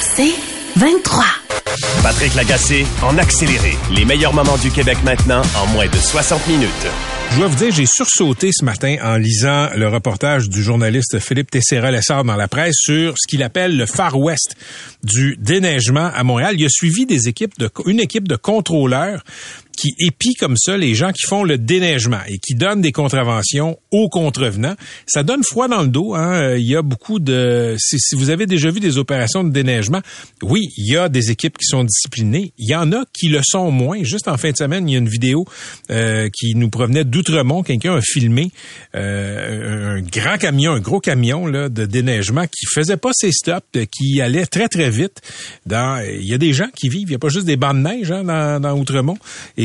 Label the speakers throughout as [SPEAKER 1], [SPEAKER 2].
[SPEAKER 1] C'est 23.
[SPEAKER 2] Patrick Lagacé en accéléré. Les meilleurs moments du Québec maintenant en moins de 60 minutes.
[SPEAKER 3] Je dois vous dire, j'ai sursauté ce matin en lisant le reportage du journaliste Philippe Tessera-Lessard dans la presse sur ce qu'il appelle le Far West du déneigement à Montréal. Il a suivi des équipes de, une équipe de contrôleurs qui épient comme ça les gens qui font le déneigement et qui donnent des contraventions aux contrevenants. Ça donne froid dans le dos. Hein? Euh, il y a beaucoup de... Si, vous avez déjà vu des opérations de déneigement, oui, il y a des équipes qui sont disciplinées. Il y en a qui le sont moins. Juste en fin de semaine, il y a une vidéo euh, qui nous provenait d'Outremont. Quelqu'un a filmé euh, un grand camion, un gros camion là, de déneigement qui faisait pas ses stops, qui allait très, très vite. Dans, il y a des gens qui vivent. Il n'y a pas juste des bancs de neige hein, dans, dans Outremont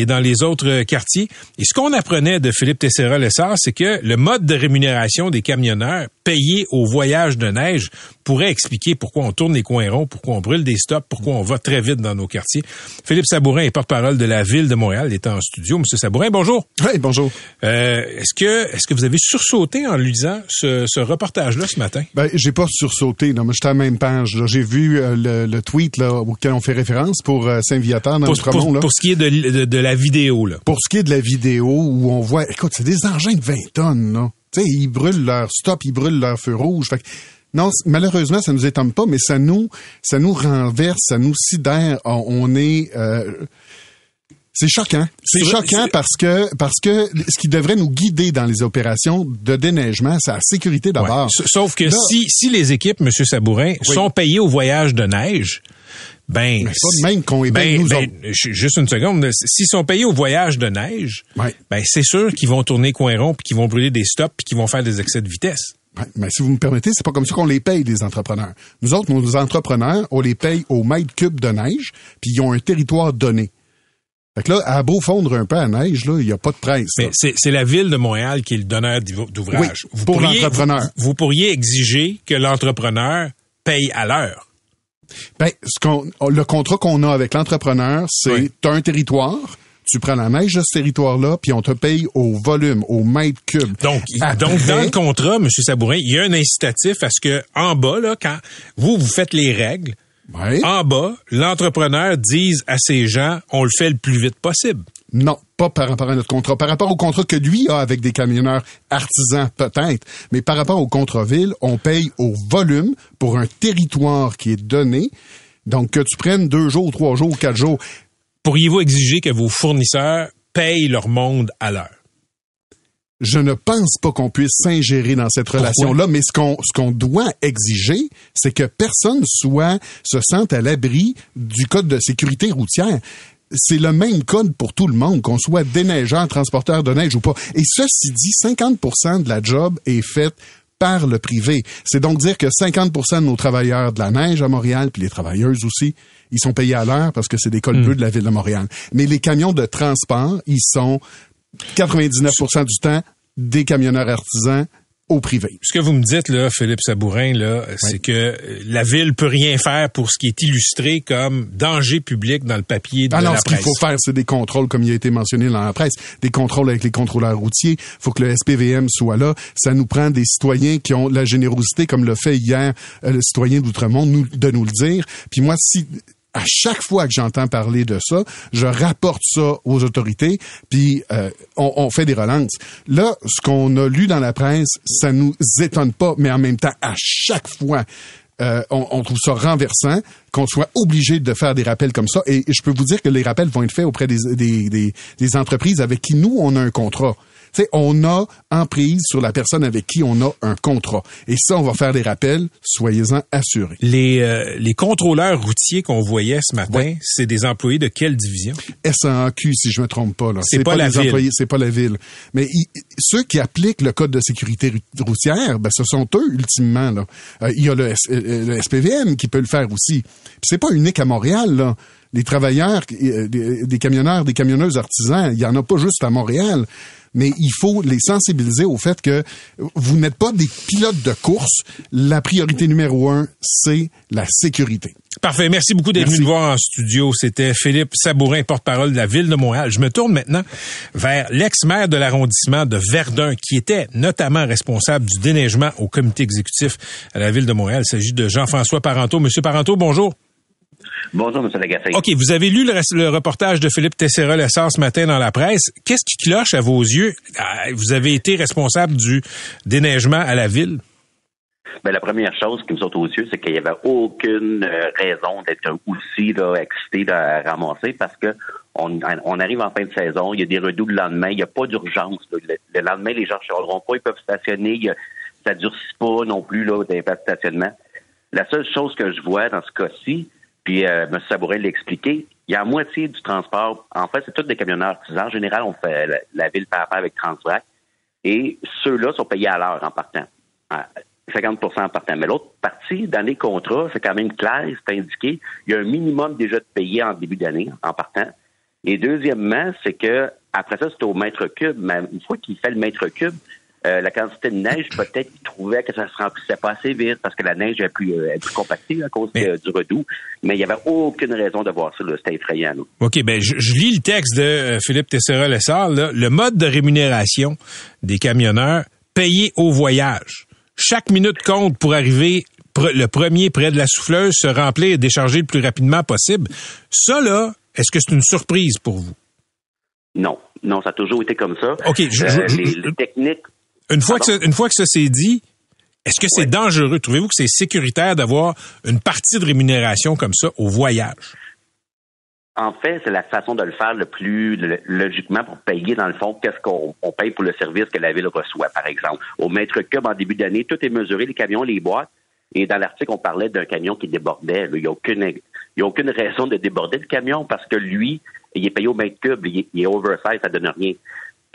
[SPEAKER 3] dans les autres quartiers. Et ce qu'on apprenait de Philippe Tessera-Lessard, c'est que le mode de rémunération des camionneurs payés au voyage de neige pourrait expliquer pourquoi on tourne les coins ronds, pourquoi on brûle des stops, pourquoi on va très vite dans nos quartiers. Philippe Sabourin est porte-parole de la ville de Montréal. Il est en studio. Monsieur Sabourin, bonjour.
[SPEAKER 4] Oui, bonjour.
[SPEAKER 3] Euh, est-ce que est-ce que vous avez sursauté en lisant ce, ce reportage-là ce matin?
[SPEAKER 4] Ben, j'ai pas sursauté. Non, mais j'étais à la même page. J'ai vu euh, le, le, tweet là, auquel on fait référence pour euh, Saint-Viateur dans
[SPEAKER 3] pour,
[SPEAKER 4] le pour,
[SPEAKER 3] pour, ce qui est de, de, de, la vidéo. Là.
[SPEAKER 4] Pour ce qui est de la vidéo où on voit... Écoute, c'est des engins de 20 tonnes. Là. Tu sais, ils brûlent leur stop, ils brûlent leur feu rouge. Fait que, non, malheureusement, ça nous étonne pas, mais ça nous, ça nous renverse, ça nous sidère. On est, euh, c'est choquant. C'est choquant parce que parce que ce qui devrait nous guider dans les opérations de déneigement, c'est la sécurité d'abord.
[SPEAKER 3] Sauf que si si les équipes, Monsieur Sabourin, sont payées au voyage de neige, ben,
[SPEAKER 4] c'est pas de même qu'on est
[SPEAKER 3] ben,
[SPEAKER 4] nous
[SPEAKER 3] ben, Juste une seconde. S'ils sont payés au voyage de neige,
[SPEAKER 4] ouais.
[SPEAKER 3] ben c'est sûr qu'ils vont tourner coin rond, puis qu'ils vont brûler des stops, puis qu'ils vont faire des excès de vitesse.
[SPEAKER 4] Ouais, mais si vous me permettez, c'est pas comme ça qu'on les paye, les entrepreneurs. Nous autres, nos entrepreneurs, on les paye au mètre cube de neige, puis ils ont un territoire donné. Fait que là, à beau fondre un peu à neige, là, il n'y a pas de presse.
[SPEAKER 3] Mais c'est la ville de Montréal qui est le donneur d'ouvrage.
[SPEAKER 4] Oui, pour l'entrepreneur.
[SPEAKER 3] Vous, vous pourriez exiger que l'entrepreneur paye à l'heure.
[SPEAKER 4] Ben, ce qu'on, le contrat qu'on a avec l'entrepreneur, c'est
[SPEAKER 3] Oui.
[SPEAKER 4] tu as un territoire, tu prends la neige de ce territoire-là, puis on te paye au volume, au mètre cube.
[SPEAKER 3] Donc,
[SPEAKER 4] Après-
[SPEAKER 3] donc dans le contrat, M. Sabourin, il y a un incitatif à ce que en bas, là, quand vous, vous faites les règles, en bas, l'entrepreneur dise à ses gens, on le fait le plus vite possible.
[SPEAKER 4] Non, pas par rapport à notre contrat. Par rapport au contrat que lui a avec des camionneurs artisans, peut-être. Mais par rapport au contrat ville, on paye au volume pour un territoire qui est donné. Donc, que tu prennes deux jours, trois jours, quatre jours.
[SPEAKER 3] Pourriez-vous exiger que vos fournisseurs payent leur monde à l'heure?
[SPEAKER 4] Je ne pense pas qu'on puisse s'ingérer dans cette relation-là, mais ce qu'on ce qu'on doit exiger, c'est que personne soit se sente à l'abri du code de sécurité routière. C'est le même code pour tout le monde, qu'on soit déneigeur, transporteur de neige ou pas. Et ceci dit, 50% de la job est faite par le privé. C'est donc dire que 50% de nos travailleurs de la neige à Montréal, puis les travailleuses aussi, ils sont payés à l'heure parce que c'est des cols bleus de la ville de Montréal. Mais les camions de transport, ils sont 99% du temps des camionneurs artisans au privé.
[SPEAKER 3] Ce que vous me dites, là, Philippe Sabourin, là, c'est que la ville peut rien faire pour ce qui est illustré comme danger public dans le papier de
[SPEAKER 4] Ah non,
[SPEAKER 3] la
[SPEAKER 4] ce qu'il
[SPEAKER 3] presse.
[SPEAKER 4] faut faire, c'est des contrôles, comme il a été mentionné dans la presse, des contrôles avec les contrôleurs routiers. faut que le SPVM soit là. Ça nous prend des citoyens qui ont la générosité, comme le fait hier euh, le citoyen d'Outremont, nous, de nous le dire. Puis moi, si à chaque fois que j'entends parler de ça, je rapporte ça aux autorités, puis euh, on, on fait des relances. Là, ce qu'on a lu dans la presse, ça nous étonne pas, mais en même temps, à chaque fois, euh, on, on trouve ça renversant qu'on soit obligé de faire des rappels comme ça. Et, je peux vous dire que les rappels vont être faits auprès des, des, des, des entreprises avec qui nous, on a un contrat sais, on a emprise sur la personne avec qui on a un contrat. Et ça, on va faire des rappels, soyez-en assurés.
[SPEAKER 3] Les, euh, les contrôleurs routiers qu'on voyait ce matin, c'est des employés de quelle division?
[SPEAKER 4] SAQ, si je me trompe pas. Là.
[SPEAKER 3] C'est pas, la ville.
[SPEAKER 4] C'est pas la ville. Mais ceux qui appliquent le code de sécurité routière, ben, ce sont eux, ultimement. Euh, il y a le, euh, le, SPVM qui peut le faire aussi. c'est pas unique à Montréal. Là les travailleurs, des, camionneurs, des camionneuses artisans, il y en a pas juste à Montréal mais il faut les sensibiliser au fait que vous n'êtes pas des pilotes de course. La priorité numéro un, c'est la sécurité.
[SPEAKER 3] Parfait. Merci beaucoup d'être venu nous voir en studio. C'était Philippe Sabourin, porte-parole de la Ville de Montréal. Je me tourne maintenant vers l'ex-maire de l'arrondissement de Verdun, qui était notamment responsable du déneigement au comité exécutif à la Ville de Montréal. Il s'agit de Jean-François Parenteau. Monsieur Parenteau, bonjour.
[SPEAKER 5] Bonjour, M. Lagacé.
[SPEAKER 3] OK, vous avez lu le, reportage de Philippe Tessera-Lessard ce matin dans la presse. Qu'est-ce qui cloche à vos yeux? Ah, vous avez été responsable du déneigement à la ville?
[SPEAKER 5] Bien, la première chose qui me saute aux yeux, c'est qu'il n'y avait aucune euh, raison d'être aussi là, excité de ramasser parce que on, arrive en fin de saison, il y a des redoux le lendemain, il n'y a pas d'urgence. Le, lendemain, les gens ne chialeront pas, ils peuvent stationner, ça ne durcit pas non plus là, des de stationnement. La seule chose que je vois dans ce cas-ci, puis euh, M. Sabourin l'a expliqué. Il y a la moitié du transport. En fait, c'est tous des camionneurs artisans. En général, on fait la, ville par rapport avec Transvac. Et ceux-là sont payés à l'heure en partant. 50% en partant. Mais l'autre partie, dans les contrats, c'est quand même clair, c'est indiqué. Il y a un minimum déjà de payés en début d'année en partant. Et deuxièmement, c'est que après ça, c'est au mètre cube. Mais une fois qu'il fait le mètre cube, euh, la quantité de neige, peut-être qu'il trouvait que ça se remplissait pas assez vite parce que la neige est plus, euh, plus compactée à cause du redoux. Mais il n'y avait aucune raison de voir ça. C'était effrayant.
[SPEAKER 3] OK, ben je, lis le texte de euh, Philippe Tessera-Lessard. Le mode de rémunération des camionneurs payés au voyage. Chaque minute compte pour arriver le premier près de la souffleuse, se remplir et décharger le plus rapidement possible. Ça, là, est-ce que c'est une surprise pour vous?
[SPEAKER 5] Non. Non, ça a toujours été comme ça.
[SPEAKER 3] OK. les techniques une fois, que une fois que ça s'est dit, est-ce que c'est dangereux? Trouvez-vous que c'est sécuritaire d'avoir une partie de rémunération comme ça au voyage?
[SPEAKER 5] En fait, c'est la façon de le faire le plus logiquement pour payer, dans le fond, qu'est-ce qu'on paye pour le service que la ville reçoit, par exemple. Au mètre cube, en début d'année, tout est mesuré, les camions, les boîtes. Et dans l'article, on parlait d'un camion qui débordait. Il n'y a, aucune, a aucune raison de déborder le camion parce que lui, il est payé au mètre cube, il est, il est oversize, ça donne rien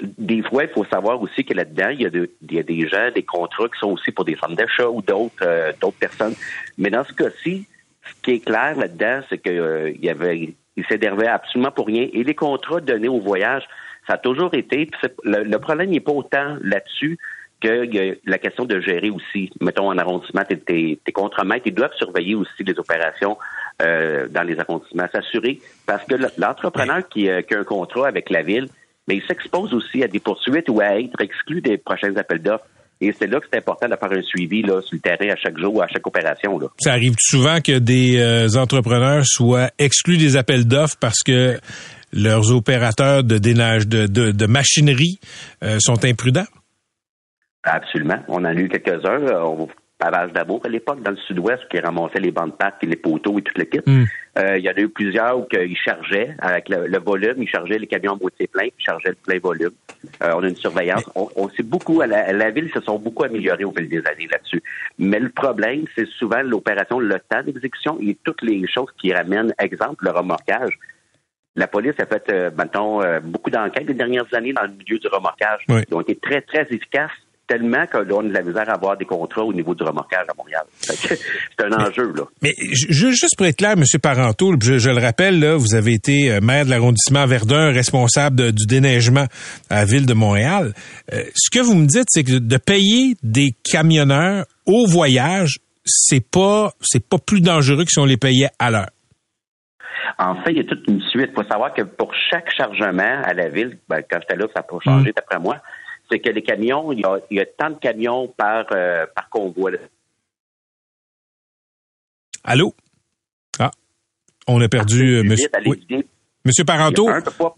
[SPEAKER 5] des fois, il faut savoir aussi que là-dedans, il y, a des gens, des contrats qui sont aussi pour des femmes d'achat ou d'autres euh, personnes. Mais dans ce cas-ci, ce qui est clair là-dedans, c'est qu'il euh, y avait il s'énervait absolument pour rien. Et les contrats donnés au voyage, ça a toujours été. Le, problème n'est pas autant là-dessus que la question de gérer aussi. Mettons en arrondissement, tes, tes, tes contremaîtres, ils doivent surveiller aussi les opérations euh, dans les arrondissements, s'assurer. Parce que l'entrepreneur qui, qui a un contrat avec la ville, mais il s'expose aussi à des poursuites ou à être exclu des prochains appels d'offres. Et c'est là que c'est important de faire un suivi là, sur le terrain à chaque jour, ou à chaque opération. Là.
[SPEAKER 3] Ça arrive souvent que des euh, entrepreneurs soient exclus des appels d'offres parce que leurs opérateurs de dénage, de, de, machinerie euh, sont imprudents?
[SPEAKER 5] Absolument. On en a eu quelques-uns. On Pavage d'Amour à l'époque, dans le sud-ouest, qui ramassait les bandes de et les poteaux et toute l'équipe. Hmm. Euh, il y en a eu plusieurs où ils chargeaient avec le, volume, ils chargeaient les camions en moitié plein, ils chargeaient le plein volume. Euh, on a une surveillance. On, on sait beaucoup, à la, ville se sont beaucoup améliorés au fil des années là-dessus. Mais le problème, c'est souvent l'opération, le temps d'exécution et toutes les choses qui ramènent, exemple, le remorquage. La police a fait, euh, maintenant, euh, beaucoup d'enquêtes les dernières années dans le milieu du remorquage. Ils ont été très, très efficaces tellement que a de la misère à avoir des contrats au niveau du remorquage à Montréal. C'est un enjeu, là.
[SPEAKER 3] Mais juste pour être clair, M. Parenteau, je, le rappelle, là, vous avez été euh, maire de l'arrondissement Verdun, responsable du déneigement à la ville de Montréal. Euh, ce que vous me dites, c'est que de payer des camionneurs au voyage, c'est pas c'est pas plus dangereux que si on les payait à l'heure.
[SPEAKER 5] En fait, il y a toute une suite. Il faut savoir que pour chaque chargement à la ville, ben, quand j'étais là, ça a changé mmh. d'après moi, c'est que les camions, il y a, tant de camions par, euh, par convoi.
[SPEAKER 3] Allô? Ah, on a perdu euh, monsieur. Monsieur Parenteau,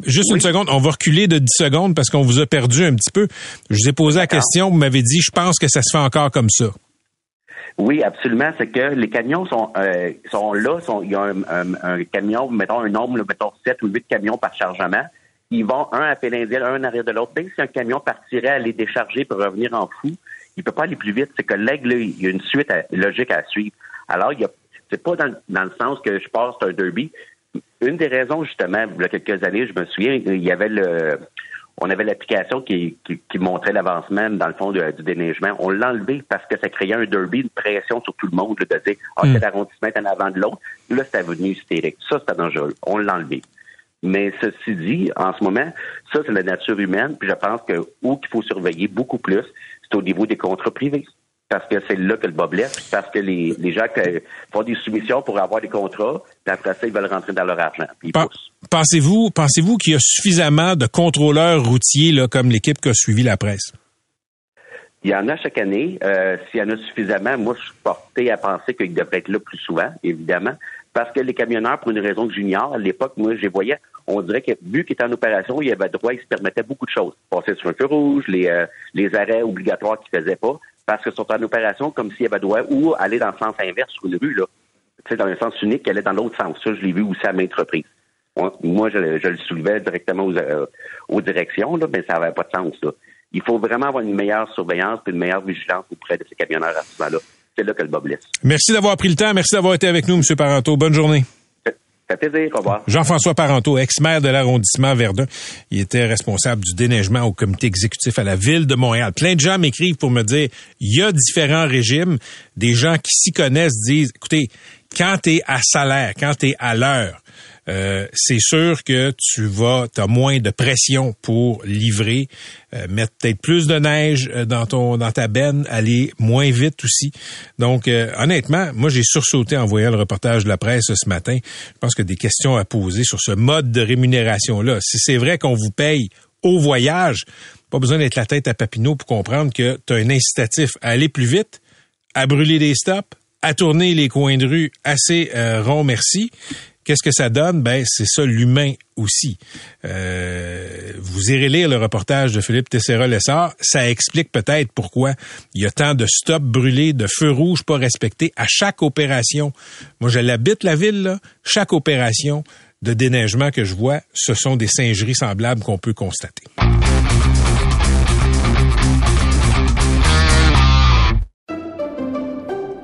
[SPEAKER 3] juste une seconde, on va reculer de 10 secondes parce qu'on vous a perdu un petit peu. Je vous ai posé la question, vous m'avez dit, je pense que ça se fait encore comme ça.
[SPEAKER 5] Oui, absolument. C'est que les camions sont, euh, sont là. Sont, il y a un, camion, mettons un nombre, mettons 7 ou 8 camions par chargement. Ils vont un à Pélinville, un en arrière de l'autre. Même si un camion partirait à les décharger pour revenir en fou, il peut pas aller plus vite. C'est que l'aigle, il y a une suite logique à suivre. Alors, il y a, c'est pas dans, dans, le sens que je passe un derby. Une des raisons, justement, il y a quelques années, je me souviens, il y avait le, on avait l'application qui, qui, montrait l'avancement dans le fond du déneigement. On l'a enlevé parce que ça créait un derby, une pression sur tout le monde de dire Ah, oh, arrondissement est en avant de l'autre. Là, c'est devenu hystérique. Ça, c'était dangereux. On l'a enlevé. Mais ceci dit, en ce moment, ça, c'est la nature humaine. Puis je pense que où qu'il faut surveiller beaucoup plus, c'est au niveau des contrats privés parce que c'est là que le bas blesse, parce que les, les gens font des soumissions pour avoir des contrats, puis après ça, ils veulent rentrer dans leur argent.
[SPEAKER 3] pensez-vous, pensez-vous qu'il y a suffisamment de contrôleurs routiers là, comme l'équipe qui a suivi la presse?
[SPEAKER 5] Il y en a chaque année. Euh, S'il y en a suffisamment, moi, je suis porté à penser qu'il devrait être là plus souvent, évidemment, parce que les camionneurs, pour une raison que j'ignore, à l'époque, moi, je les voyais, on dirait que vu qu'ils étaient en opération, il y avait droit, ils se permettaient beaucoup de choses. Passer sur un feu rouge, les, euh, les arrêts obligatoires qu'ils faisaient pas parce qu'ils sont en opération comme s'il y avait droit ou aller dans le sens inverse sur une rue, là. Tu sais, dans le sens unique, est dans l'autre sens. Ça, je l'ai vu aussi à maintes reprises. Moi, je, le soulevais directement aux, euh, aux directions, là, mais ça n'avait pas de sens, là. Il faut vraiment avoir une meilleure surveillance et une meilleure vigilance auprès de ces camionneurs à ce moment-là. C'est là que le bas blesse.
[SPEAKER 3] Merci d'avoir pris le temps. Merci d'avoir été avec nous, M. Parenteau. Bonne journée. Jean-François Parenteau, ex-maire de l'arrondissement Verdun. Il était responsable du déneigement au comité exécutif à la ville de Montréal. Plein de gens m'écrivent pour me dire, il y a différents régimes. Des gens qui s'y connaissent disent, écoutez, quand tu es à salaire, quand tu es à l'heure, euh, c'est sûr que tu vas, as moins de pression pour livrer, euh, mettre peut-être plus de neige euh, dans ton dans ta benne, aller moins vite aussi. Donc honnêtement, moi j'ai sursauté en voyant le reportage de la presse ce matin. Je pense que des questions à poser sur ce mode de rémunération là. Si c'est vrai qu'on vous paye au voyage, pas besoin d'être la tête à Papineau pour comprendre que tu as un incitatif à aller plus vite, à brûler des stops, à tourner les coins de rue assez rond merci Qu'est-ce que ça donne? Ben, c'est ça l'humain aussi. Euh, vous irez lire le reportage de Philippe Tessera-Lessard. Ça explique peut-être pourquoi il y a tant de stops brûlés, de feux rouges pas respectés à chaque opération. Moi, je l'habite, la ville, là. Chaque opération de déneigement que je vois, ce sont des singeries semblables qu'on peut constater.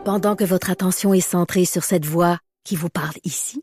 [SPEAKER 6] Pendant que votre attention est centrée sur cette voix qui vous parle ici,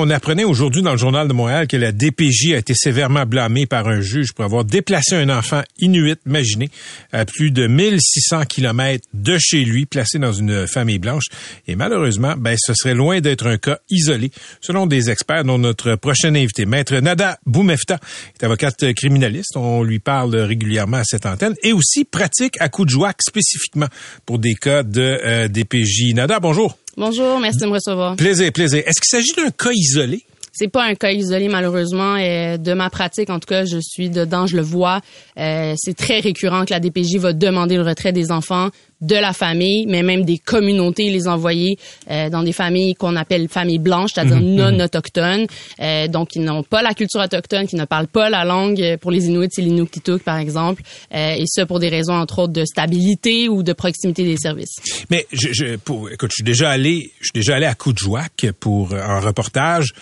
[SPEAKER 3] On apprenait aujourd'hui dans le journal de Montréal que la DPJ a été sévèrement blâmée par un juge pour avoir déplacé un enfant inuit, imaginez, à plus de 1600 kilomètres de chez lui, placé dans une famille blanche. Et malheureusement, ben, ce serait loin d'être un cas isolé, selon des experts, dont notre prochain invité, Maître Nada Boumefta, est avocate criminaliste. On lui parle régulièrement à cette antenne et aussi pratique à Coudjouac spécifiquement pour des cas de euh, DPJ. Nada, bonjour.
[SPEAKER 7] Bonjour, merci de me recevoir.
[SPEAKER 3] Plaisir, plaisir. Est-ce qu'il s'agit d'un cas isolé?
[SPEAKER 7] C'est pas un cas isolé malheureusement. Et de ma pratique, en tout cas, je suis dedans, je le vois. Euh, c'est très récurrent que la DPJ va demander le retrait des enfants de la famille, mais même des communautés, les envoyer euh, dans des familles qu'on appelle familles blanches, c'est-à-dire mhm, non mhm. autochtones, euh, donc qui n'ont pas la culture autochtone, qui ne parlent pas la langue. Euh, pour les Inuits, c'est l'Inuktitut, par exemple, euh, et ça pour des raisons entre autres de stabilité ou de proximité des services.
[SPEAKER 3] Mais je, je pour, écoute, je suis déjà allé, je suis déjà allé à Coudjouac pour un reportage.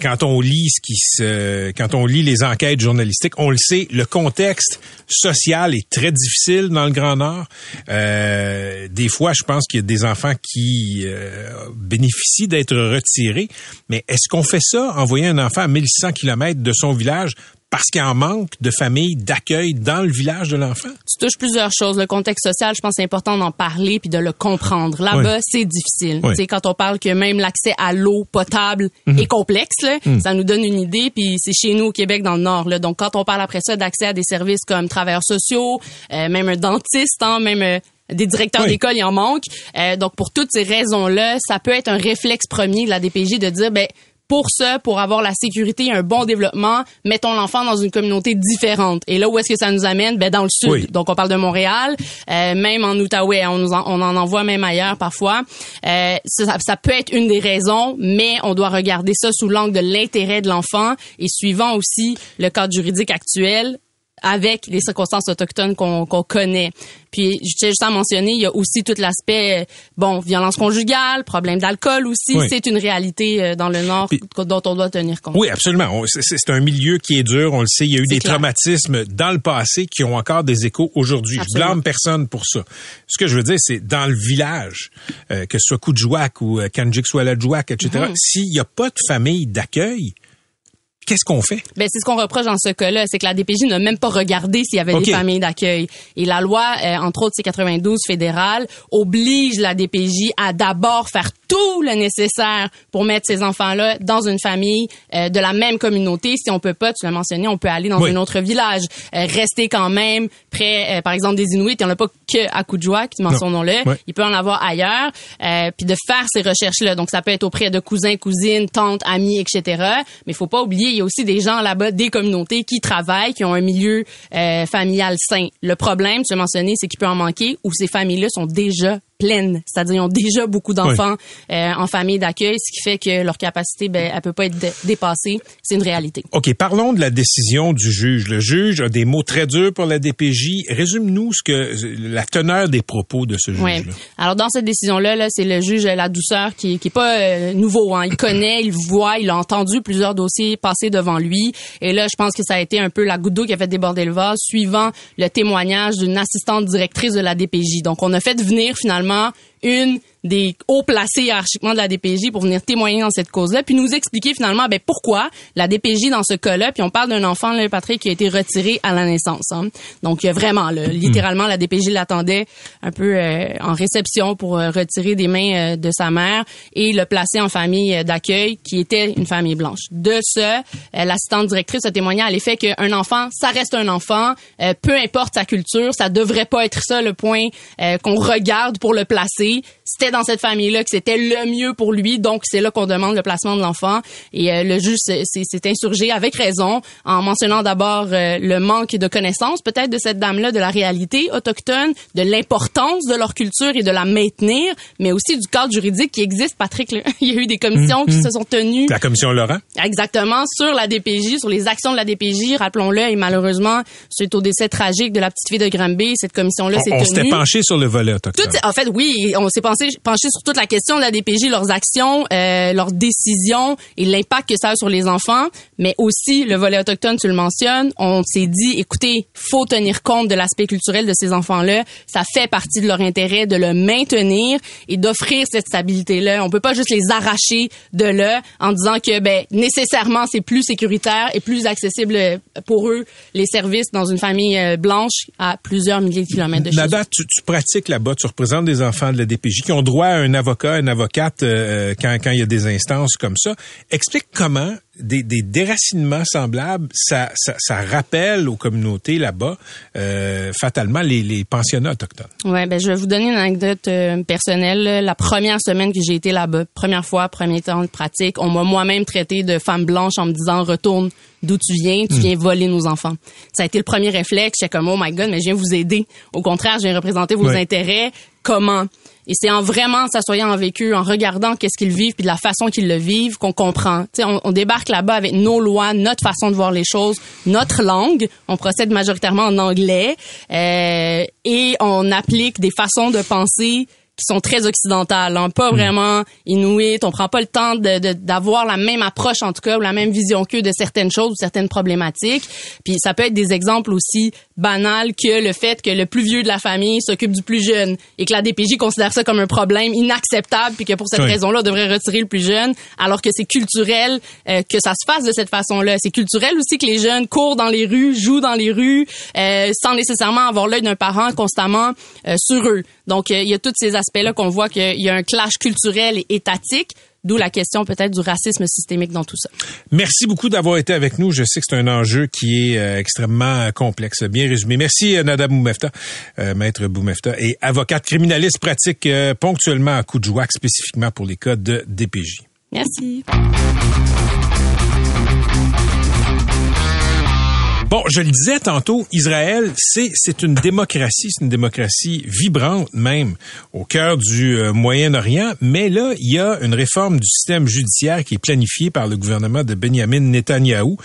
[SPEAKER 3] Quand on lit ce quand on lit les enquêtes journalistiques, on le sait, le contexte social est très difficile dans le Grand Nord. Euh, des fois, je pense qu'il y a des enfants qui euh, bénéficient d'être retirés. Mais est-ce qu'on fait ça, envoyer un enfant à 1100 km de son village parce qu'il en manque de familles d'accueil dans le village de l'enfant?
[SPEAKER 7] Tu touches plusieurs choses. Le contexte social, je pense c'est important d'en parler puis de le comprendre. Là-bas, c'est difficile. sais, Quand on parle que même l'accès à l'eau potable mhm. est complexe, mhm. ça nous donne une idée. Puis c'est chez nous au Québec, dans le Nord. Là. Donc, quand on parle après ça d'accès à des services comme travailleurs sociaux, euh, même un dentiste, hein, même des directeurs d'école, il en manque. Euh, donc, pour toutes ces raisons-là, ça peut être un réflexe premier de la DPJ de dire, ben pour ça, pour avoir la sécurité, un bon développement, mettons l'enfant dans une communauté différente. Et là, où est-ce que ça nous amène? Ben, dans le sud.
[SPEAKER 3] Oui.
[SPEAKER 7] Donc, on parle de Montréal, euh, même en Outaouais, on, nous en, on en envoie même ailleurs parfois. Euh, ça, ça peut être une des raisons, mais on doit regarder ça sous l'angle de l'intérêt de l'enfant et suivant aussi le cadre juridique actuel avec les circonstances autochtones qu'on qu'on connaît. Puis, je tiens juste à mentionner, il y a aussi tout l'aspect, euh, bon, violence conjugale, problème d'alcool aussi.
[SPEAKER 3] Oui.
[SPEAKER 7] C'est une réalité euh, dans le Nord
[SPEAKER 3] Puis-
[SPEAKER 7] dont on doit tenir compte.
[SPEAKER 3] Oui, absolument. C'est- un milieu qui est dur, on le sait. Il y a eu des
[SPEAKER 7] clair.
[SPEAKER 3] traumatismes dans le passé qui ont encore des échos aujourd'hui. Je blâme personne pour ça. Ce que je veux dire, c'est dans le village, euh, que ce soit Koudjouak ou euh, Kanjik-Swalajouak, etc.,
[SPEAKER 7] Mm-hmm.
[SPEAKER 3] s'il n'y a pas de famille d'accueil, qu'est-ce qu'on fait?
[SPEAKER 7] Ben, c'est ce qu'on reproche dans ce cas-là, c'est que la DPJ n'a même pas regardé s'il y avait
[SPEAKER 3] OK.
[SPEAKER 7] des familles d'accueil. Et la loi, euh, entre autres, c'est 92 fédérale, oblige la DPJ à d'abord faire tout le nécessaire pour mettre ces enfants-là dans une famille euh, de la même communauté. Si on peut pas, tu l'as mentionné, on peut aller dans
[SPEAKER 3] Oui.
[SPEAKER 7] un autre village, euh, rester quand même près, euh, par exemple, des Inuits. Il n'y en a pas que à Kujouak, mentionnons-le.
[SPEAKER 3] Ouais.
[SPEAKER 7] Il peut en avoir ailleurs. Euh, puis de faire ces recherches-là. Donc, ça peut être auprès de cousins, cousines, tantes, amis, etc. Mais il faut pas oublier, il y a aussi des gens là-bas, des communautés qui travaillent, qui ont un milieu euh, familial sain. Le problème, tu l'as mentionné, c'est qu'il peut en manquer où ces familles-là sont déjà pleines, c'est-à-dire ils ont déjà beaucoup d'enfants euh, en famille d'accueil, ce qui fait que leur capacité, ben, elle peut pas être dé- dépassée. C'est une réalité.
[SPEAKER 3] OK, parlons de la décision du juge. Le juge a des mots très durs pour la DPJ. Résume-nous ce que la teneur des propos de ce
[SPEAKER 7] Ouais.
[SPEAKER 3] juge-là.
[SPEAKER 7] Alors dans cette décision-là, là, c'est le juge La Douceur qui, qui est pas euh, nouveau. Hein. Il connaît, il voit, il a entendu plusieurs dossiers passer devant lui. Et là, je pense que ça a été un peu la goutte d'eau qui a fait déborder le vase, suivant le témoignage d'une assistante directrice de la DPJ. Donc, on a fait venir finalement 吗？Une des hauts placés hiérarchiquement de la DPJ pour venir témoigner dans cette cause-là, puis nous expliquer finalement ben, pourquoi la DPJ dans ce cas-là, puis on parle d'un enfant, là, Patrick, qui a été retiré à la naissance. hein. Donc vraiment, là, littéralement, la DPJ l'attendait un peu euh, en réception pour euh, retirer des mains euh, de sa mère et le placer en famille euh, d'accueil qui était une famille blanche. De ce, l'assistante directrice a témoigné à l'effet qu'un enfant, ça reste un enfant, euh, peu importe sa culture, ça devrait pas être ça le point euh, qu'on regarde pour le placer. see C'était dans cette famille-là que c'était le mieux pour lui, donc c'est là qu'on demande le placement de l'enfant. Et euh, le juge s'est insurgé avec raison en mentionnant d'abord euh, le manque de connaissance peut-être de cette dame-là, de la réalité autochtone, de l'importance de leur culture et de la maintenir, mais aussi du cadre juridique qui existe. Patrick, là, il y a eu des commissions qui se sont tenues
[SPEAKER 3] La commission Laurent?
[SPEAKER 7] Exactement, sur la DPJ, sur les actions de la DPJ, rappelons-le, et malheureusement, suite au décès tragique de la petite fille de Granby, cette commission-là s'est
[SPEAKER 3] On, on s'était
[SPEAKER 7] tenue.
[SPEAKER 3] penché sur le volet autochtone.
[SPEAKER 7] Tout, en fait, oui, on s'est pensé, penché sur toute la question de la DPJ, leurs actions, euh, leurs décisions et l'impact que ça a sur les enfants, mais aussi le volet autochtone, tu le mentionnes. On s'est dit, écoutez, faut tenir compte de l'aspect culturel de ces enfants-là. Ça fait partie de leur intérêt de le maintenir et d'offrir cette stabilité-là. On peut pas juste les arracher de là en disant que, ben, nécessairement, c'est plus sécuritaire et plus accessible pour eux les services dans une famille euh, blanche à plusieurs milliers de kilomètres de chez eux.
[SPEAKER 3] Tu, tu pratiques là-bas, tu représentes des enfants de la DPJ qui ont droit à un avocat, une avocate euh, quand, quand il y a des instances comme ça. Explique comment des, des déracinements semblables, ça, ça, ça rappelle aux communautés là-bas euh, fatalement les, les pensionnats autochtones.
[SPEAKER 7] Ouais, ben je vais vous donner une anecdote euh, personnelle. La première semaine que j'ai été là-bas, première fois, premier temps de pratique, on m'a moi-même traité de femme blanche en me disant retourne d'où tu viens, tu viens voler nos enfants. Ça a été le premier réflexe. J'étais comme oh my god, mais je viens vous aider. Au contraire, je viens représenter vos
[SPEAKER 3] Ouais.
[SPEAKER 7] intérêts. Comment? Et c'est en vraiment s'assoyant en vécu, en regardant qu'est-ce qu'ils vivent, puis de la façon qu'ils le vivent, qu'on comprend. On, on débarque là-bas avec nos lois, notre façon de voir les choses, notre langue. On procède majoritairement en anglais euh, et on applique des façons de penser qui sont très occidentales, hein, pas vraiment inuit. On prend pas le temps de- de- d'avoir la même approche en tout cas ou la même vision qu'eux de certaines choses ou certaines problématiques. Puis ça peut être des exemples aussi banals que le fait que le plus vieux de la famille s'occupe du plus jeune et que la DPJ considère ça comme un problème inacceptable puis que pour cette
[SPEAKER 3] Oui.
[SPEAKER 7] raison-là on devrait retirer le plus jeune alors que c'est culturel euh, que ça se fasse de cette façon-là. C'est culturel aussi que les jeunes courent dans les rues, jouent dans les rues euh, sans nécessairement avoir l'œil d'un parent constamment euh, sur eux. Donc euh, il y a tous ces aspects-là qu'on voit qu'il y a un clash culturel et étatique. D'où la question peut-être du racisme systémique dans tout ça.
[SPEAKER 3] Merci beaucoup d'avoir été avec nous. Je sais que c'est un enjeu qui est euh, extrêmement complexe. Bien résumé. Merci, euh, Nada Boumefta, euh, maître Boumefta, et avocate criminaliste pratique ponctuellement à Coudjouac, spécifiquement pour les cas de DPJ.
[SPEAKER 7] Merci.
[SPEAKER 3] Bon, je le disais tantôt, Israël, c'est une démocratie, c'est une démocratie vibrante même au cœur du euh, Moyen-Orient, mais là, il y a une réforme du système judiciaire qui est planifiée par le gouvernement de Benjamin Netanyahou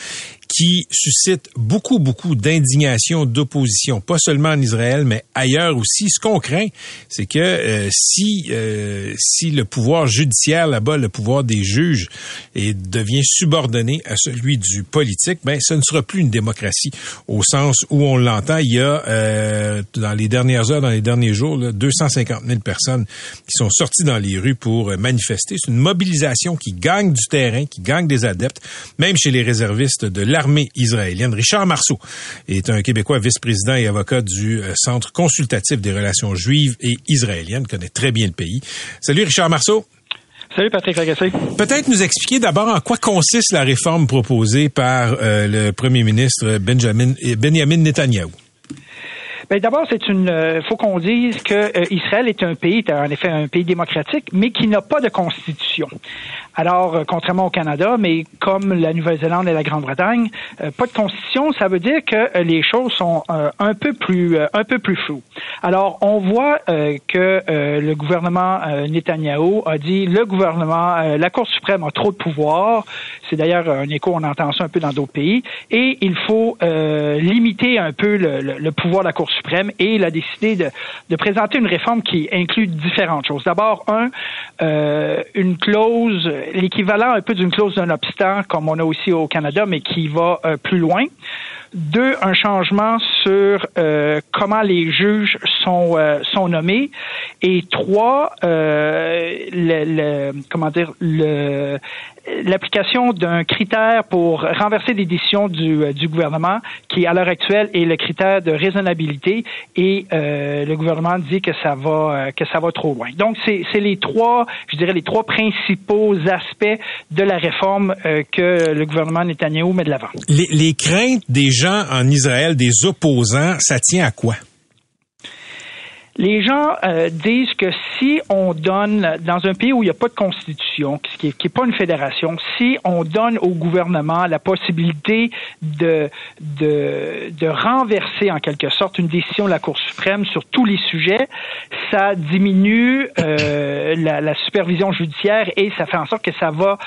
[SPEAKER 3] qui suscite beaucoup, beaucoup d'indignation, d'opposition, pas seulement en Israël, mais ailleurs aussi. Ce qu'on craint, c'est que euh, si euh, si le pouvoir judiciaire là-bas, le pouvoir des juges, et devient subordonné à celui du politique, ben ce ne sera plus une démocratie au sens où on l'entend. Il y a euh, dans les dernières heures, dans les derniers jours, là, 250 000 personnes qui sont sorties dans les rues pour manifester. C'est une mobilisation qui gagne du terrain, qui gagne des adeptes, même chez les réservistes de la l'armée israélienne. Richard Marceau est un Québécois vice-président et avocat du euh, Centre consultatif des relations juives et israéliennes, connaît très bien le pays. Salut Richard Marceau.
[SPEAKER 8] Salut Patrick Lagacé.
[SPEAKER 3] Peut-être nous expliquer d'abord en quoi consiste la réforme proposée par euh, le premier ministre Benjamin, Benjamin Netanyahou?
[SPEAKER 8] Ben, d'abord, c'est une. Euh, faut qu'on dise que Israël est un pays, en effet, un pays démocratique, mais qui n'a pas de constitution. Alors, euh, contrairement au Canada, mais comme la Nouvelle-Zélande et la Grande-Bretagne, euh, pas de constitution, ça veut dire que euh, les choses sont un peu plus un peu plus floues. Alors, on voit que le gouvernement Netanyahou a dit le gouvernement, la Cour suprême a trop de pouvoir. C'est d'ailleurs un écho, on entend ça un peu dans d'autres pays, et il faut limiter un peu le, pouvoir de la Cour suprême. Et il a décidé de, de présenter une réforme qui inclut différentes choses. D'abord, un, une clause l'équivalent un peu d'une clause d'un obstacle, comme on a aussi au Canada, mais qui va euh, plus loin. Deux, un changement sur euh, comment les juges sont euh, sont nommés. Et trois, le, comment dire l'application d'un critère pour renverser les décisions du, euh, gouvernement qui, à l'heure actuelle, est le critère de raisonnabilité et euh, le gouvernement dit que ça va euh, que ça va trop loin. Donc, c'est les trois, je dirais, les trois principaux aspects de la réforme que le gouvernement Netanyahu met de l'avant.
[SPEAKER 3] Les, les craintes des gens en Israël, des opposants, ça tient à quoi?
[SPEAKER 8] Les gens euh, disent que si on donne, dans un pays où il n'y a pas de constitution, qui n'est pas une fédération, si on donne au gouvernement la possibilité de, de, de renverser en quelque sorte une décision de la Cour suprême sur tous les sujets, ça diminue euh, la, la, supervision judiciaire et ça fait en sorte que ça va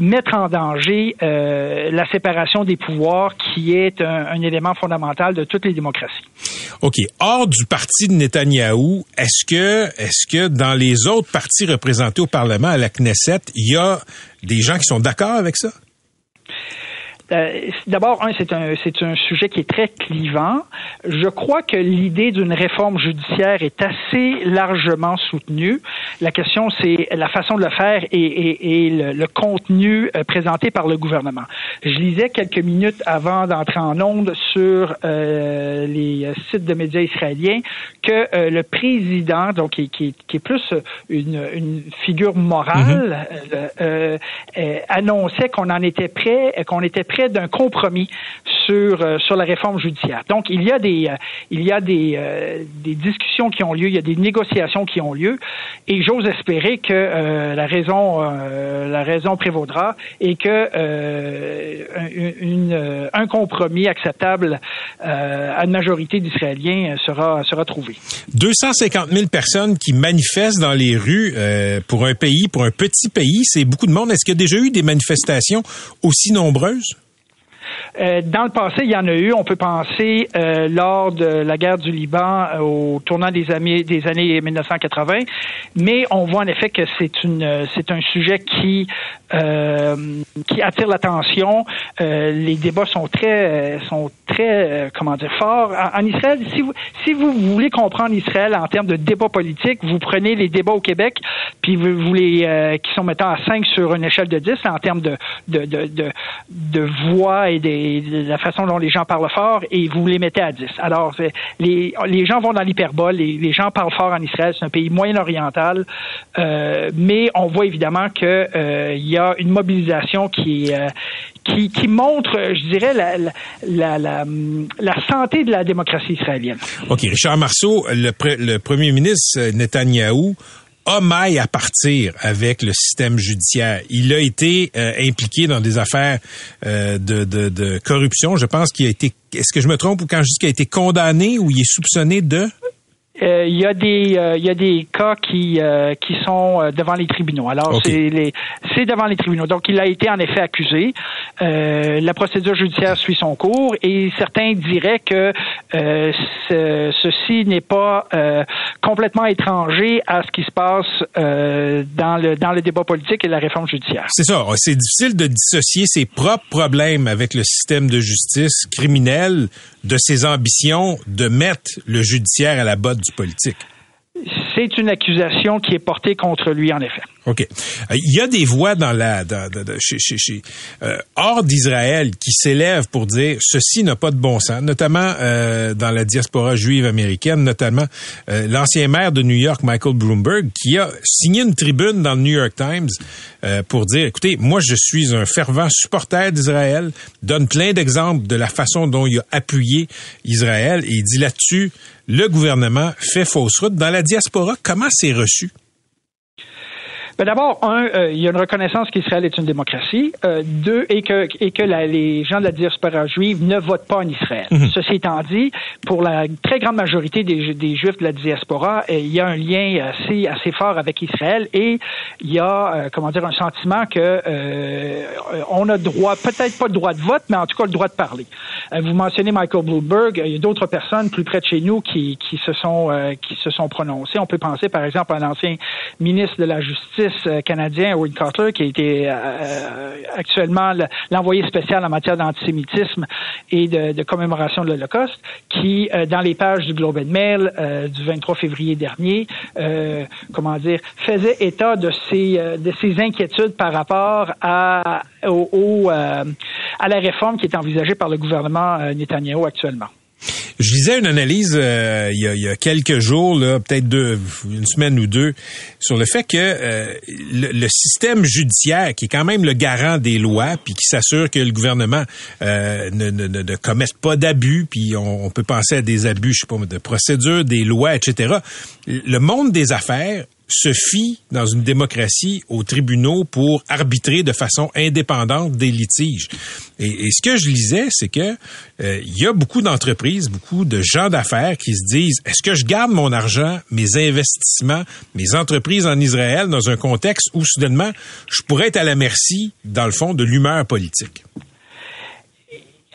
[SPEAKER 8] mettre en danger euh, la séparation des pouvoirs qui est un, un élément fondamental de toutes les démocraties.
[SPEAKER 3] OK. Hors du parti de Est-ce que, est-ce que dans les autres partis représentés au Parlement, à la Knesset, il y a des gens qui sont d'accord avec ça?
[SPEAKER 8] Euh, d'abord, un, c'est un, c'est un sujet qui est très clivant. Je crois que l'idée d'une réforme judiciaire est assez largement soutenue. La question, c'est la façon de le faire et, et, le, contenu euh, présenté par le gouvernement. Je lisais quelques minutes avant d'entrer en onde sur euh, les sites de médias israéliens que le président, donc qui, qui, qui, est plus une, une figure morale, mm-hmm. annonçait qu'on en était prêt, qu'on était prêt d'un compromis sur euh, sur la réforme judiciaire. Donc il y a des euh, il y a des euh, des discussions qui ont lieu, il y a des négociations qui ont lieu, et j'ose espérer que la raison la raison prévaudra et que un compromis acceptable à une majorité d'Israéliens sera sera trouvé.
[SPEAKER 3] 250 000 personnes qui manifestent dans les rues pour un pays, pour un petit pays, c'est beaucoup de monde. Est-ce qu'il y a déjà eu des manifestations aussi nombreuses?
[SPEAKER 8] Euh, dans le passé, il y en a eu. On peut penser euh, lors de la guerre du Liban euh, au tournant des des années 1980, mais on voit en effet que c'est une c'est un sujet qui qui attire l'attention. les débats sont très sont très comment dire forts en, Israël. Si vous si vous voulez comprendre Israël en termes de débat politique, vous prenez les débats au Québec, puis vous, vous les qui sont mettants à 5 sur une échelle de 10 en termes de de, de, de, de voix et des la façon dont les gens parlent fort et vous les mettez à 10. Alors, les, les gens vont dans l'hyperbole, les, les gens parlent fort en Israël, c'est un pays moyen-oriental, euh, mais on voit évidemment qu'il euh, y a une mobilisation qui euh, qui, montre, je dirais, la, la, santé de la démocratie israélienne.
[SPEAKER 3] OK. Richard Marceau, le, le premier ministre Netanyahou a maille à partir avec le système judiciaire. Il a été euh, impliqué dans des affaires euh, de, de, de, corruption. Je pense qu'il a été. Est-ce que je me trompe ou quand je dis qu'il a été condamné ou il est soupçonné de?
[SPEAKER 8] Euh, il y a des euh, il y a des cas qui euh, qui sont devant les tribunaux. Alors c'est les c'est devant les tribunaux. Donc il a été en effet accusé. la procédure judiciaire suit son cours et certains diraient que ce, ceci n'est pas complètement étranger à ce qui se passe dans le dans le débat politique et la réforme judiciaire.
[SPEAKER 3] C'est ça. C'est difficile de dissocier ses propres problèmes avec le système de justice criminel de ses ambitions de mettre le judiciaire à la botte du politique.
[SPEAKER 8] C'est une accusation qui est portée contre lui, en effet.
[SPEAKER 3] OK. Euh, il y a des voix dans la dans, chez, chez, chez euh, hors d'Israël qui s'élèvent pour dire ceci n'a pas de bon sens, notamment euh, dans la diaspora juive américaine, notamment l'ancien maire de New York, Michael Bloomberg, qui a signé une tribune dans le New York Times pour dire écoutez, moi je suis un fervent supporter d'Israël, donne plein d'exemples de la façon dont il a appuyé Israël et il dit là-dessus le gouvernement fait fausse route dans la diaspora. Comment c'est reçu?
[SPEAKER 8] D'abord, un, euh, il y a une reconnaissance qu'Israël est une démocratie. Euh, deux, et que, et que la, les gens de la diaspora juive ne votent pas en Israël. Mhm. Ceci étant dit, pour la très grande majorité des, des Juifs de la diaspora, euh, il y a un lien assez, assez fort avec Israël et il y a, comment dire, un sentiment que on a droit, peut-être pas le droit de vote, mais en tout cas le droit de parler. vous mentionnez Michael Bloomberg, il y a d'autres personnes plus près de chez nous qui, qui se sont qui se sont prononcées. On peut penser par exemple à l'ancien ministre de la Justice euh, canadien, Owen Cutler, qui a été euh, euh, actuellement l'envoyé spécial en matière d'antisémitisme et de, commémoration de l'Holocauste, qui, dans les pages du Globe and Mail du 23 février dernier, comment dire, faisait état de ses, de ses inquiétudes par rapport à, au, à la réforme qui est envisagée par le gouvernement Netanyahu actuellement.
[SPEAKER 3] Je lisais une analyse euh, il, y a, quelques jours, peut-être deux, une semaine ou deux, sur le fait que euh, le, système judiciaire, qui est quand même le garant des lois, puis qui s'assure que le gouvernement euh, ne, ne, ne, commette pas d'abus, puis on, peut penser à des abus, je sais pas, de procédures, des lois, etc. Le monde des affaires se fie dans une démocratie aux tribunaux pour arbitrer de façon indépendante des litiges. Et, ce que je lisais, c'est que euh, il y a beaucoup d'entreprises, beaucoup de gens d'affaires qui se disent est-ce que je garde mon argent, mes investissements, mes entreprises en Israël dans un contexte où soudainement je pourrais être à la merci, dans le fond, de l'humeur politique?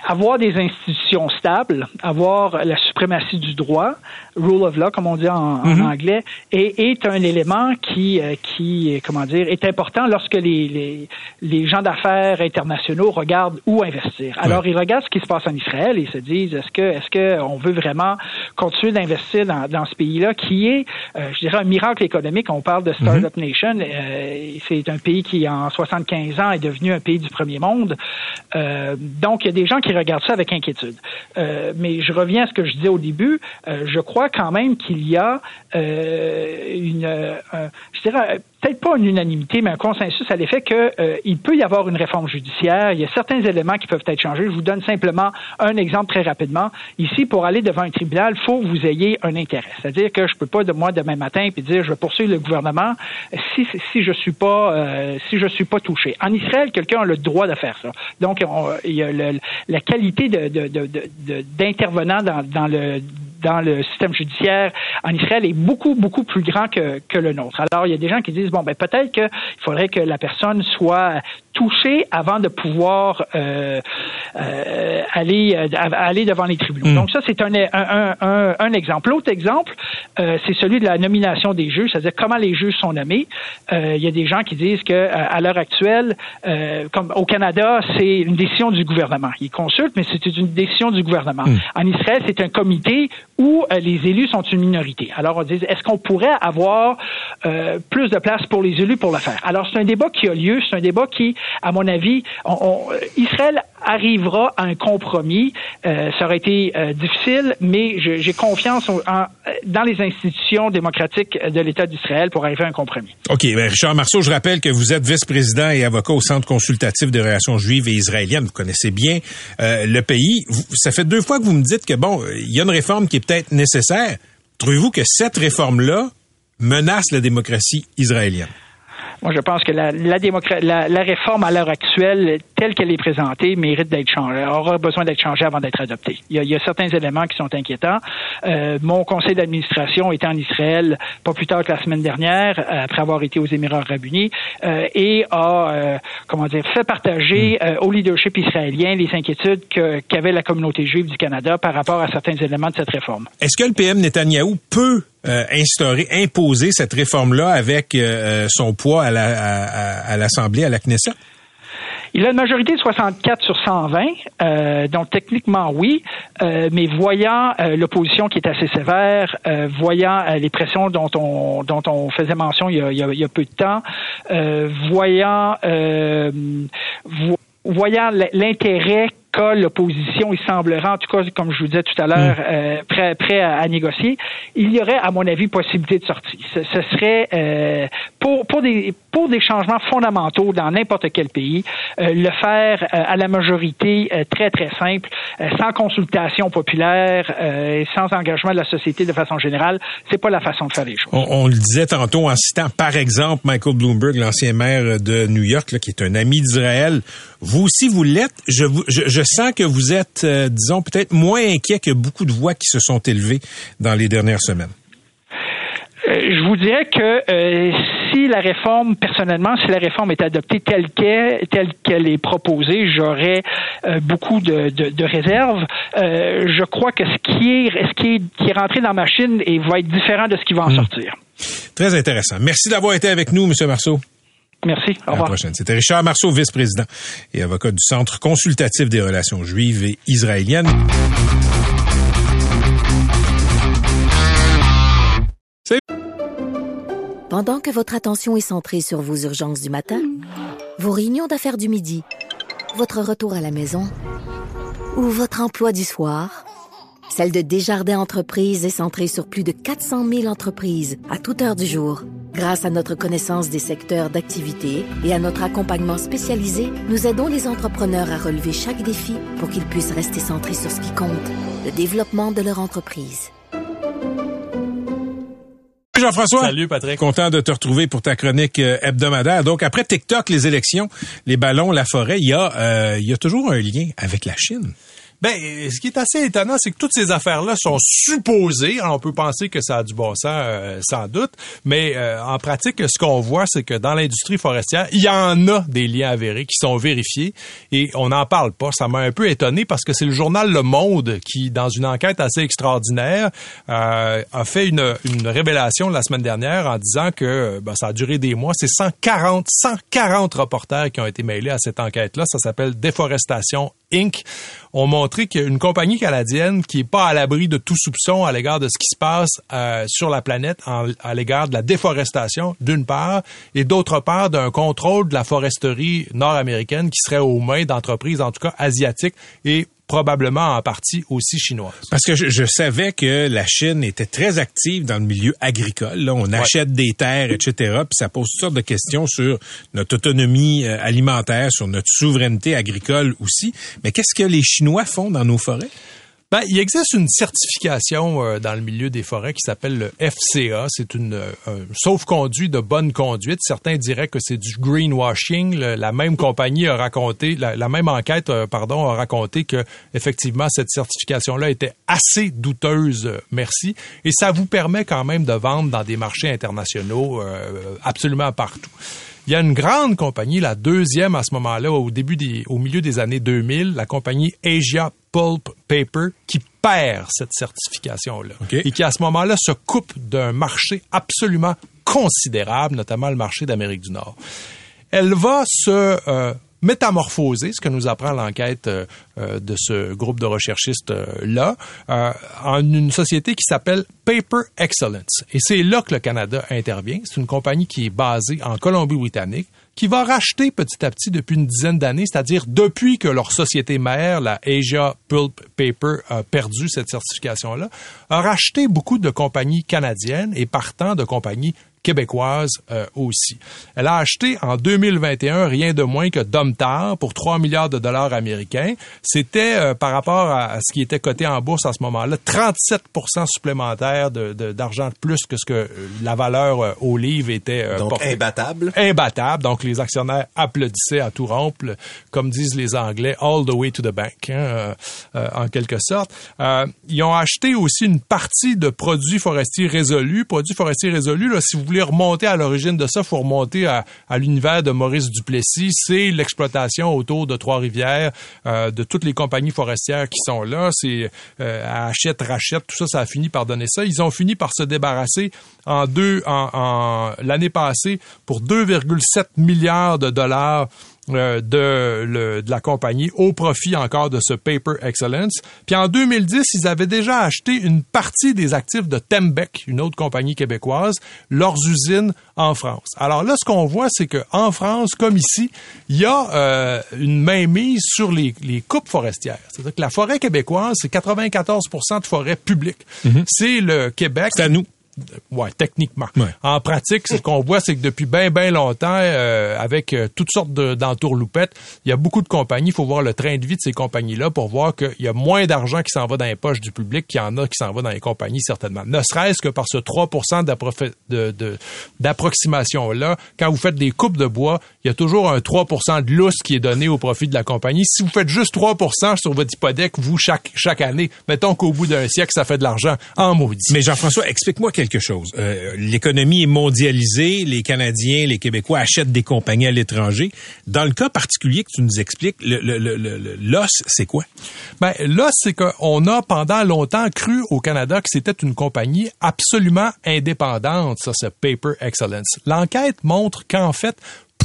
[SPEAKER 8] Avoir des institutions stables, avoir la suprématie du droit, rule of law, comme on dit en, mhm. anglais, est, est, un élément qui, euh, qui, comment dire, est important lorsque les, les, les gens d'affaires internationaux regardent où investir. Alors, ils regardent ce qui se passe en Israël et se disent, est-ce que, est-ce que on veut vraiment continuer d'investir dans, dans ce pays-là, qui est, euh, je dirais, un miracle économique. On parle de Startup mhm. Nation. Euh, c'est un pays qui, en 75 ans, est devenu un pays du premier monde. donc, il y a des gens qui regardent ça avec inquiétude. mais je reviens à ce que je disais au début. je crois quand même qu'il y a euh, une, euh, je dirais, peut-être pas une unanimité, mais un consensus à l'effet qu'il euh, peut y avoir une réforme judiciaire. Il y a certains éléments qui peuvent être changés. Je vous donne simplement un exemple très rapidement. Ici, pour aller devant un tribunal, il faut que vous ayez un intérêt. C'est-à-dire que je peux pas de moi demain matin puis dire je vais poursuivre le gouvernement si si je suis pas euh, si je suis pas touché. En Israël, quelqu'un a le droit de faire ça. Donc il y a la qualité de, d'intervenant dans, dans le dans le système judiciaire en Israël est beaucoup beaucoup plus grand que, que le nôtre. Alors il y a des gens qui disent bon, ben peut-être qu'il faudrait que la personne soit touchée avant de pouvoir euh, euh, aller euh, aller devant les tribunaux. Hmm. Donc ça, c'est un, un, un, exemple. L'autre exemple, c'est celui de la nomination des juges, c'est-à-dire comment les juges sont nommés. Il y a des gens qui disent que à l'heure actuelle, comme au Canada, c'est une décision du gouvernement. Ils consultent, mais c'est une décision du gouvernement. Hmm. En Israël, c'est un comité où les élus sont une minorité. Alors on dit, est-ce qu'on pourrait avoir plus de place pour les élus pour le faire? Alors, c'est un débat qui a lieu, c'est un débat qui, à mon avis, Israël arrivera à un compromis. Euh, ça aurait été euh, difficile, mais j'ai confiance dans les institutions démocratiques de l'État d'Israël pour arriver à un compromis.
[SPEAKER 3] OK. Ben Richard Marceau, je rappelle que vous êtes vice-président et avocat au Centre consultatif des relations juives et israéliennes. Vous connaissez bien euh, le pays. ça fait deux fois que vous me dites que, bon, il y a une réforme qui est peut-être nécessaire. Trouvez-vous que cette réforme-là menace la démocratie israélienne?
[SPEAKER 8] Moi, je pense que la, la, la, la réforme à l'heure actuelle, telle qu'elle est présentée, mérite d'être changée, aura besoin d'être changée avant d'être adoptée. Il y, a, il y, a, certains éléments qui sont inquiétants. Euh, mon conseil d'administration était en Israël pas plus tard que la semaine dernière, après avoir été aux Émirats arabes unis, euh, et a, euh, comment dire, fait partager hmm. euh, au leadership israélien les inquiétudes qu'avait la communauté juive du Canada par rapport à certains éléments de cette réforme.
[SPEAKER 3] Est-ce que le PM Netanyahou peut euh, cette réforme-là avec euh, euh, son poids à, l'Assemblée, à, la Knesset?
[SPEAKER 8] Il a une majorité de 64 sur 120, euh, donc techniquement oui, mais voyant l'opposition qui est assez sévère, voyant les pressions dont on dont on faisait mention il y a, il y a peu de temps, voyant voyant l'intérêt l'opposition, il semblerait, en tout cas, comme je vous disais tout à l'heure, mm. euh, prêt, prêt à, négocier, il y aurait, à mon avis, possibilité de sortie. Ce, serait euh, pour, pour, des, pour des changements fondamentaux dans n'importe quel pays, euh, le faire à la majorité très, très simple, sans consultation populaire et sans engagement de la société de façon générale, c'est pas la façon de faire les choses.
[SPEAKER 3] On, le disait tantôt en citant, par exemple, Michael Bloomberg, l'ancien maire de New York, là, qui est un ami d'Israël. Vous aussi, vous l'êtes. Je, je, je sens que vous êtes, euh, disons, peut-être moins inquiet que beaucoup de voix qui se sont élevées dans les dernières semaines.
[SPEAKER 8] Euh, je vous dirais que euh, si la réforme, personnellement, si la réforme est adoptée telle qu'elle, telle qu'elle est proposée, j'aurais beaucoup de, de, réserves. je crois que ce qui est, ce qui est, qui est rentré dans ma machine et va être différent de ce qui va en hmm. sortir.
[SPEAKER 3] Très intéressant. Merci d'avoir été avec nous, M. Marceau.
[SPEAKER 8] Merci. Au revoir. À la
[SPEAKER 3] prochaine. C'était Richard Marceau, vice-président et avocat du Centre consultatif des relations juives et israéliennes.
[SPEAKER 6] Pendant que votre attention est centrée sur vos urgences du matin, vos réunions d'affaires du midi, votre retour à la maison ou votre emploi du soir, celle de Desjardins Entreprises est centrée sur plus de 400 000 entreprises à toute heure du jour. Grâce à notre connaissance des secteurs d'activité et à notre accompagnement spécialisé, nous aidons les entrepreneurs à relever chaque défi pour qu'ils puissent rester centrés sur ce qui compte, le développement de leur entreprise.
[SPEAKER 3] Jean-François.
[SPEAKER 9] Salut Patrick.
[SPEAKER 3] Content de te retrouver pour ta chronique euh, hebdomadaire. Donc après TikTok, les élections, les ballons, la forêt, il y a euh, il y a toujours un lien avec la Chine.
[SPEAKER 9] Ben, ce qui est assez étonnant, c'est que toutes ces affaires-là sont supposées. on peut penser que ça a du bon sens, euh, sans doute, mais euh, en pratique, ce qu'on voit, c'est que dans l'industrie forestière, il y en a des liens avérés qui sont vérifiés et on n'en parle pas. Ça m'a un peu étonné parce que c'est le journal Le Monde qui, dans une enquête assez extraordinaire, euh, a fait une, une, révélation la semaine dernière en disant que ben, ça a duré des mois. C'est 140, 140 reporters qui ont été mailés à cette enquête-là. Ça s'appelle Déforestation Inc. ont montré qu'une compagnie canadienne qui est pas à l'abri de tout soupçon à l'égard de ce qui se passe euh, sur la planète, à l'égard de la déforestation, d'une part, et d'autre part d'un contrôle de la foresterie nord-américaine qui serait aux mains d'entreprises, en tout cas asiatiques, et probablement en partie aussi chinoise.
[SPEAKER 3] Parce que je, savais que la Chine était très active dans le milieu agricole. Là, on achète des terres, etc. Puis ça pose toutes sortes de questions sur notre autonomie euh, alimentaire, sur notre souveraineté agricole aussi. Mais qu'est-ce que les Chinois font dans nos forêts?
[SPEAKER 9] Ben, il existe une certification euh, dans le milieu des forêts qui s'appelle le FCA. C'est une euh, sauf-conduit de bonne conduite. Certains diraient que c'est du greenwashing. la même compagnie a raconté, la, même enquête, euh, pardon, a raconté que effectivement cette certification-là était assez douteuse. merci. Et ça vous permet quand même de vendre dans des marchés internationaux absolument partout. Il y a une grande compagnie, la deuxième à ce moment-là, au début des, au milieu des années 2000, la compagnie Asia Pulp Paper, qui perd cette certification-là. Et qui, à ce moment-là, se coupe d'un marché absolument considérable, notamment le marché d'Amérique du Nord. Elle va se euh, métamorphoser, ce que nous apprend l'enquête euh, euh, de ce groupe de recherchistes-là, euh, en une société qui s'appelle Paper Excellence. Et c'est là que le Canada intervient. C'est une compagnie qui est basée en Colombie-Britannique, qui va racheter petit à petit depuis une dizaine d'années, c'est-à-dire depuis que leur société mère, la Asia Pulp Paper, a perdu cette certification-là, a racheté beaucoup de compagnies canadiennes et partant de compagnies québécoise euh, aussi. Elle a acheté en 2021 rien de moins que Domtar pour 3 milliards de dollars américains. C'était euh, par rapport à, ce qui était coté en bourse à ce moment-là 37 supplémentaire d'argent de, d'argent de, plus que ce que euh, la valeur au livre était
[SPEAKER 10] Donc imbattable.
[SPEAKER 9] Imbattable. Donc les actionnaires applaudissaient à tout rompre, comme disent les Anglais, all the way to the bank, hein, en quelque sorte. ils ont acheté aussi une partie de produits forestiers résolus. Produits forestiers résolus, là, si vous voulez remonter à l'origine de ça, faut remonter à, l'univers de Maurice Duplessis. C'est l'exploitation autour de Trois-Rivières euh, de toutes les compagnies forestières qui sont là. C'est euh, achète, rachète, tout ça, ça a fini par donner ça. Ils ont fini par se débarrasser en deux, en l'année passée pour 2,7 milliards de dollars euh, de, de, la compagnie au profit encore de ce Paper Excellence. Puis en 2010, ils avaient déjà acheté une partie des actifs de Tembec, une autre compagnie québécoise, leurs usines en France. Alors là, ce qu'on voit, c'est que en France, comme ici, il y a euh, une mainmise sur les, les coupes forestières. C'est-à-dire que la forêt québécoise, c'est 94% de forêt publique. Mm-hmm. C'est le Québec.
[SPEAKER 3] C'est à nous
[SPEAKER 9] ouais, techniquement. En pratique, ce qu'on voit, c'est que depuis bien, bien longtemps, euh, avec euh, toutes sortes d'entourloupettes, il y a beaucoup de compagnies. Il faut voir le train de vie de ces compagnies-là pour voir qu'il y a moins d'argent qui s'en va dans les poches du public qu'il y en a qui s'en va dans les compagnies, certainement. Ne serait-ce que par ce 3% d'approximation-là. Quand vous faites des coupes de bois, il y a toujours un 3 de lousse qui est donné au profit de la compagnie. Si vous faites juste 3% sur votre hypothèque, vous, chaque, chaque année, mettons qu'au bout d'un siècle, ça fait de l'argent en maudit.
[SPEAKER 3] Mais Jean-François, explique-moi quelque chose. Euh, l'économie est mondialisée, les Canadiens, les Québécois achètent des compagnies à l'étranger. Dans le cas particulier que tu nous expliques, l'os, le, c'est quoi?
[SPEAKER 9] Ben, l'os, c'est qu'on a pendant longtemps cru au Canada que c'était une compagnie absolument indépendante, ça, ce Paper Excellence. L'enquête montre qu'en fait,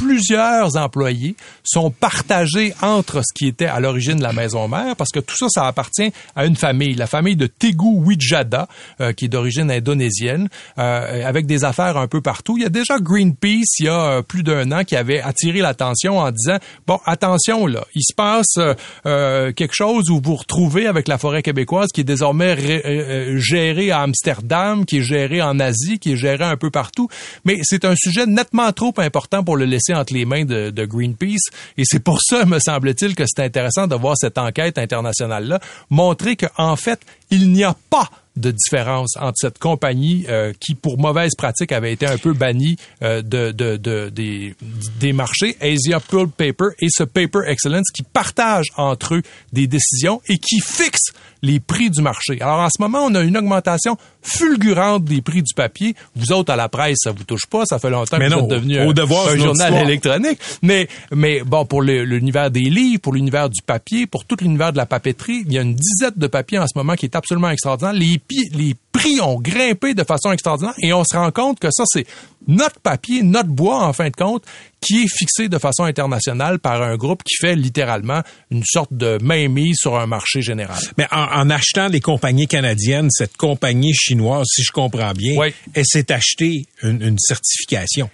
[SPEAKER 9] plusieurs employés sont partagés entre ce qui était à l'origine la maison mère, parce que tout ça, ça appartient à une famille, la famille de Tegu Wijada, euh, qui est d'origine indonésienne, euh, avec des affaires un peu partout. Il y a déjà Greenpeace, il y a euh, plus d'un an, qui avait attiré l'attention en disant, bon, attention là, il se passe quelque chose où vous vous retrouvez avec la forêt québécoise qui est désormais gérée à Amsterdam, qui est gérée en Asie, qui est gérée un peu partout, mais c'est un sujet nettement trop important pour le laisser entre les mains de, Greenpeace. Et c'est pour ça, me semble-t-il, que c'est intéressant de voir cette enquête internationale-là montrer qu'en fait, il n'y a pas de différence entre cette compagnie euh, qui, pour mauvaise pratique, avait été un peu bannie euh, de, de, de, des, des marchés, Asia Pulp Paper, et ce Paper Excellence qui partagent entre eux des décisions et qui fixent les prix du marché. Alors en ce moment, on a une augmentation fulgurante des prix du papier. Vous autres à la presse, ça vous touche pas, ça fait longtemps que vous êtes devenu un, un journal électronique. Mais mais bon, pour l'univers des livres, pour l'univers du papier, pour tout l'univers de la papeterie, il y a une dizaine de papiers en ce moment qui est absolument extraordinaire. Les, les prix ont grimpé de façon extraordinaire et on se rend compte que ça c'est notre papier, notre bois, en fin de compte, qui est fixé de façon internationale par un groupe qui fait littéralement une sorte de mainmise sur un marché général.
[SPEAKER 3] Mais en, achetant des compagnies canadiennes, cette compagnie chinoise, si je comprends bien, elle s'est acheté une, certification.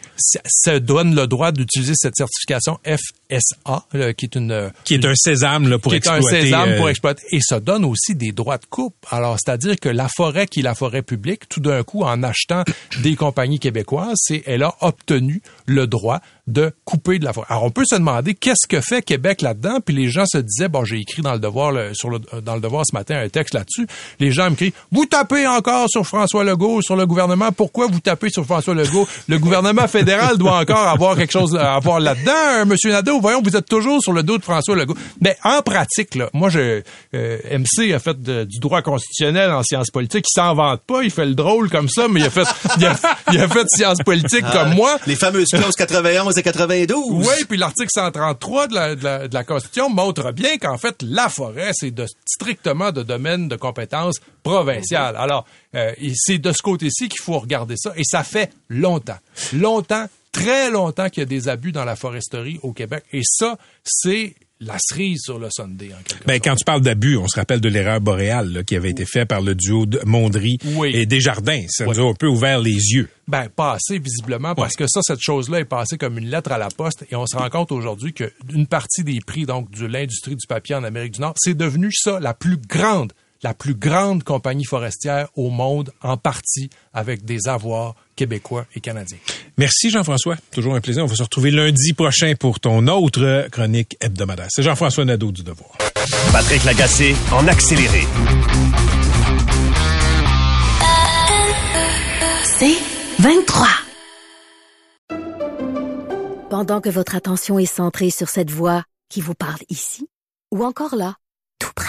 [SPEAKER 9] Ça, donne le droit d'utiliser cette certification FSA, qui est une
[SPEAKER 3] qui est un sésame là, pour
[SPEAKER 9] qui
[SPEAKER 3] exploiter.
[SPEAKER 9] Est un sésame pour euh, exploiter. Et ça donne aussi des droits de coupe. Alors, c'est-à-dire que la forêt qui est la forêt publique, tout d'un coup, en achetant des compagnies québécoises, c'est elle a obtenu le droit de couper de la forêt. Alors, on peut se demander qu'est-ce que fait Québec là-dedans, puis les gens se disaient, bon, j'ai écrit dans le devoir, sur le, dans le devoir ce matin un texte là-dessus, les gens me crient, vous tapez encore sur François Legault, sur le gouvernement, pourquoi vous tapez sur François Legault? Le gouvernement fédéral doit encore avoir quelque chose à avoir là-dedans. Monsieur Nadeau, voyons, vous êtes toujours sur le dos de François Legault. Mais en pratique, là, moi, je, euh, MC a fait du droit constitutionnel en sciences politiques, il s'en vante pas, il fait le drôle comme ça, mais il a fait, il a, il a fait sciences politiques ah, comme moi.
[SPEAKER 10] Les fameuses clauses 91 92.
[SPEAKER 9] Oui, puis l'article 133 de la, de, la, Constitution montre bien qu'en fait, la forêt, c'est de, strictement de domaine de compétences provinciales. Alors, euh, c'est de ce côté-ci qu'il faut regarder ça, et ça fait longtemps, longtemps, très longtemps qu'il y a des abus dans la foresterie au Québec, et ça, c'est la cerise sur le Sunday, en quelque
[SPEAKER 3] ben, Quand tu parles d'abus, on se rappelle de l'erreur boréale qui avait été faite par le duo de Mondry et Desjardins. Ça nous a un peu ouvert les yeux.
[SPEAKER 9] Ben, pas assez, visiblement, parce que ça, cette chose-là est passée comme une lettre à la poste et on se rend compte aujourd'hui qu'une partie des prix donc de l'industrie du papier en Amérique du Nord, c'est devenu ça la plus grande la plus grande compagnie forestière au monde, en partie avec des avoirs québécois et canadiens.
[SPEAKER 3] Merci Jean-François. Toujours un plaisir. On va se retrouver lundi prochain pour ton autre chronique hebdomadaire. C'est Jean-François Nadeau du Devoir.
[SPEAKER 2] Patrick Lagacé en accéléré.
[SPEAKER 1] C'est 23.
[SPEAKER 6] Pendant que votre attention est centrée sur cette voix qui vous parle ici, ou encore là, tout près